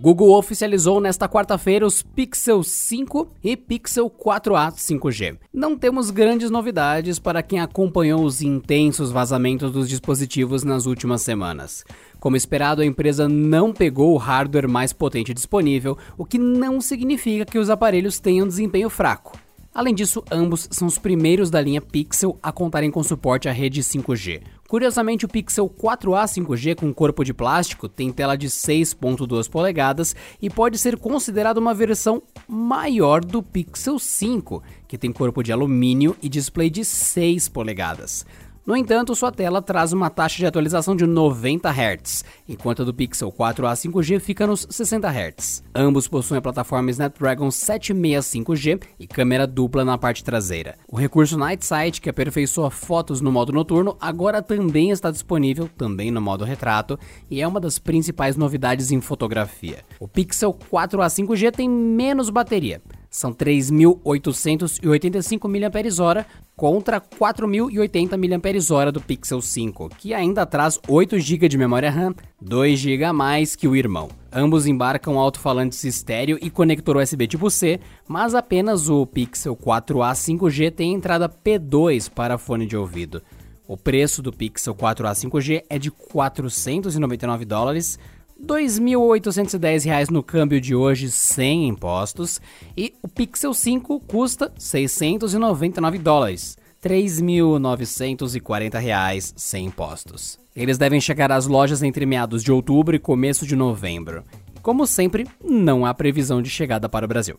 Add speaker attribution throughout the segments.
Speaker 1: Google oficializou nesta quarta-feira os Pixel 5 e Pixel 4a 5G. Não temos grandes novidades para quem acompanhou os intensos vazamentos dos dispositivos nas últimas semanas. Como esperado, a empresa não pegou o hardware mais potente disponível, o que não significa que os aparelhos tenham desempenho fraco. Além disso, ambos são os primeiros da linha Pixel a contarem com suporte à rede 5G. Curiosamente, o Pixel 4a 5G com corpo de plástico tem tela de 6.2 polegadas e pode ser considerado uma versão maior do Pixel 5, que tem corpo de alumínio e display de 6 polegadas. No entanto, sua tela traz uma taxa de atualização de 90 Hz, enquanto a do Pixel 4a 5G fica nos 60 Hz. Ambos possuem a plataforma Snapdragon 765G e câmera dupla na parte traseira. O recurso Night Sight, que aperfeiçoa fotos no modo noturno, agora também está disponível, também no modo retrato, e é uma das principais novidades em fotografia. O Pixel 4a 5G tem menos bateria, são 3.885 mAh contra 4.080 mAh do Pixel 5, que ainda traz 8 GB de memória RAM, 2 GB a mais que o irmão. Ambos embarcam alto-falantes estéreo e conector USB tipo C, mas apenas o Pixel 4a 5G tem entrada P2 para fone de ouvido. O preço do Pixel 4a 5G é de 499 dólares, R$ 2.810 no câmbio de hoje sem impostos e o Pixel 5 custa 699 dólares, R$ 3.940 sem impostos. Eles devem chegar às lojas entre meados de outubro e começo de novembro. Como sempre, não há previsão de chegada para o Brasil.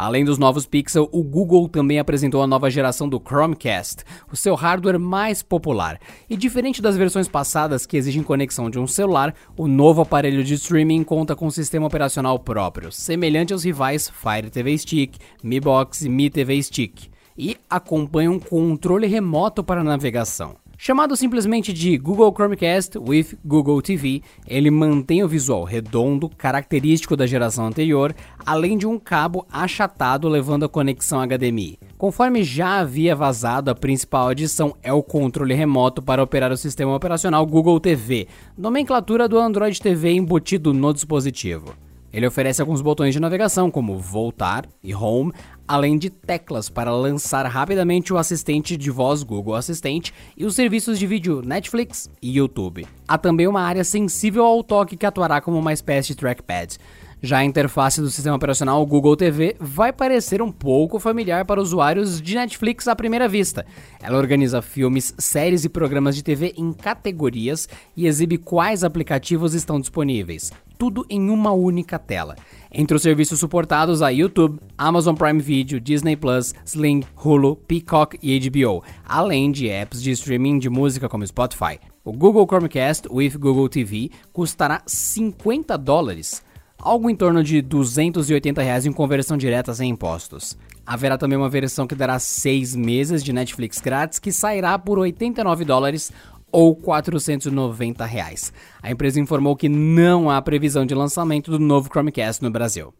Speaker 1: Além dos novos Pixel, o Google também apresentou a nova geração do Chromecast, o seu hardware mais popular. E diferente das versões passadas que exigem conexão de um celular, o novo aparelho de streaming conta com um sistema operacional próprio, semelhante aos rivais Fire TV Stick, Mi Box e Mi TV Stick, e acompanha um controle remoto para navegação. Chamado simplesmente de Google Chromecast with Google TV, ele mantém o visual redondo, característico da geração anterior, além de um cabo achatado levando a conexão HDMI. Conforme já havia vazado, a principal adição é o controle remoto para operar o sistema operacional Google TV, nomenclatura do Android TV embutido no dispositivo. Ele oferece alguns botões de navegação, como voltar e home, além de teclas para lançar rapidamente o assistente de voz Google Assistente e os serviços de vídeo Netflix e YouTube. Há também uma área sensível ao toque que atuará como uma espécie de trackpad. Já a interface do sistema operacional Google TV vai parecer um pouco familiar para usuários de Netflix à primeira vista. Ela organiza filmes, séries e programas de TV em categorias e exibe quais aplicativos estão disponíveis, tudo em uma única tela. Entre os serviços suportados há YouTube, Amazon Prime Video, Disney Plus, Sling, Hulu, Peacock e HBO, além de apps de streaming de música como Spotify. O Google Chromecast with Google TV custará 50 dólares, algo em torno de 280 reais em conversão direta sem impostos. Haverá também uma versão que dará 6 meses de Netflix grátis que sairá por 89 dólares ou 490 reais. A empresa informou que não há previsão de lançamento do novo Chromecast no Brasil.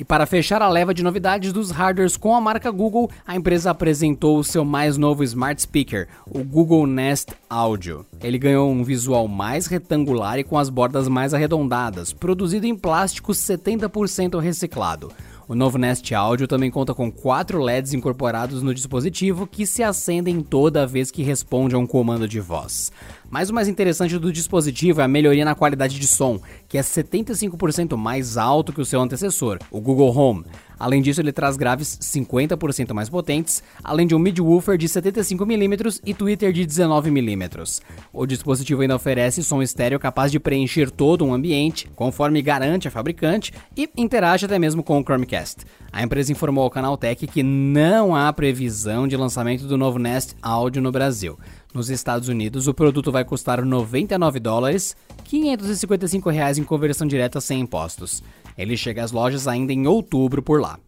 Speaker 1: E para fechar a leva de novidades dos hardwares com a marca Google, a empresa apresentou o seu mais novo smart speaker, o Google Nest Audio. Ele ganhou um visual mais retangular e com as bordas mais arredondadas, produzido em plástico 70% reciclado. O novo Nest Audio também conta com quatro LEDs incorporados no dispositivo que se acendem toda vez que responde a um comando de voz. Mas o mais interessante do dispositivo é a melhoria na qualidade de som, que é 75% mais alto que o seu antecessor, o Google Home. Além disso, ele traz graves 50% mais potentes, além de um midwoofer de 75mm e tweeter de 19mm. O dispositivo ainda oferece som estéreo capaz de preencher todo um ambiente, conforme garante a fabricante, e interage até mesmo com o Chromecast. A empresa informou ao Canal Tech que não há previsão de lançamento do novo Nest Audio no Brasil. Nos Estados Unidos, o produto vai custar 99 dólares, 555 reais em conversão direta sem impostos. Ele chega às lojas ainda em outubro por lá.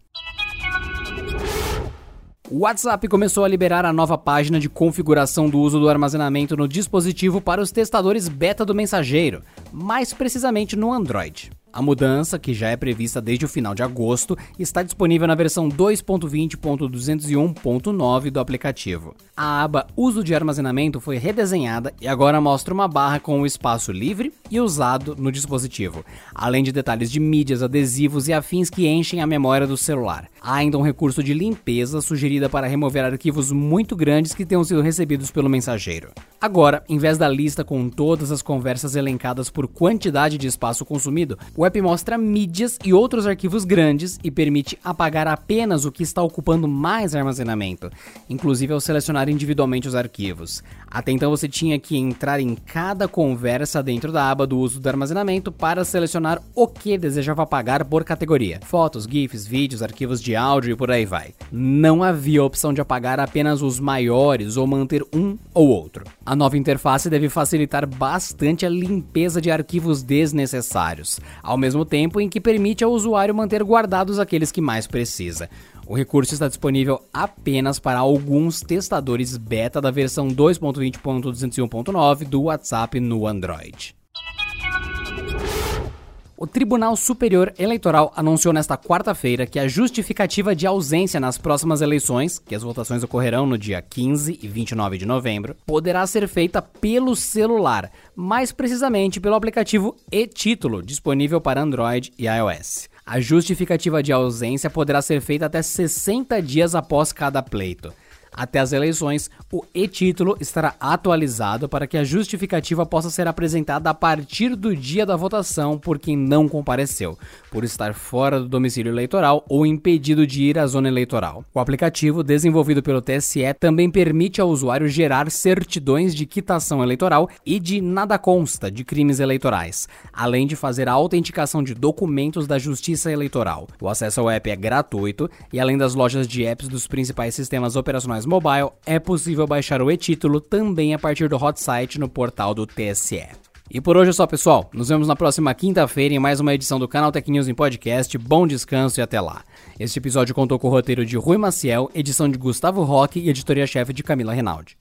Speaker 1: O WhatsApp começou a liberar a nova página de configuração do uso do armazenamento no dispositivo para os testadores beta do mensageiro, mais precisamente no Android. A mudança, que já é prevista desde o final de agosto, está disponível na versão 2.20.201.9 do aplicativo. A aba Uso de armazenamento foi redesenhada e agora mostra uma barra com o espaço livre e usado no dispositivo, além de detalhes de mídias, adesivos e afins que enchem a memória do celular. Há ainda um recurso de limpeza sugerida para remover arquivos muito grandes que tenham sido recebidos pelo mensageiro. Agora, em vez da lista com todas as conversas elencadas por quantidade de espaço consumido, o app mostra mídias e outros arquivos grandes e permite apagar apenas o que está ocupando mais armazenamento, inclusive ao selecionar individualmente os arquivos. Até então você tinha que entrar em cada conversa dentro da aba do uso do armazenamento para selecionar o que desejava apagar por categoria: fotos, GIFs, vídeos, arquivos de áudio e por aí vai. Não havia a opção de apagar apenas os maiores ou manter um ou outro. A nova interface deve facilitar bastante a limpeza de arquivos desnecessários, mesmo tempo em que permite ao usuário manter guardados aqueles que mais precisa. O recurso está disponível apenas para alguns testadores beta da versão 2.20.201.9 do WhatsApp no Android. O Tribunal Superior Eleitoral anunciou nesta quarta-feira que a justificativa de ausência nas próximas eleições, que as votações ocorrerão no dia 15 e 29 de novembro, poderá ser feita pelo celular, mais precisamente pelo aplicativo e-Título, disponível para Android e iOS. A justificativa de ausência poderá ser feita até 60 dias após cada pleito. Até as eleições, o e-título estará atualizado para que a justificativa possa ser apresentada a partir do dia da votação por quem não compareceu, por estar fora do domicílio eleitoral ou impedido de ir à zona eleitoral. O aplicativo, desenvolvido pelo TSE, também permite ao usuário gerar certidões de quitação eleitoral e de nada consta de crimes eleitorais, além de fazer a autenticação de documentos da Justiça Eleitoral. O acesso ao app é gratuito e, além das lojas de apps dos principais sistemas operacionais mobile, é possível baixar o e-título também a partir do hot site no portal do TSE. E por hoje é só, pessoal. Nos vemos na próxima quinta-feira em mais uma edição do canal Tech News em Podcast. Bom descanso e até lá. Este episódio contou com o roteiro de Rui Maciel, edição de Gustavo Roque e editoria-chefe de Camila Renaldi.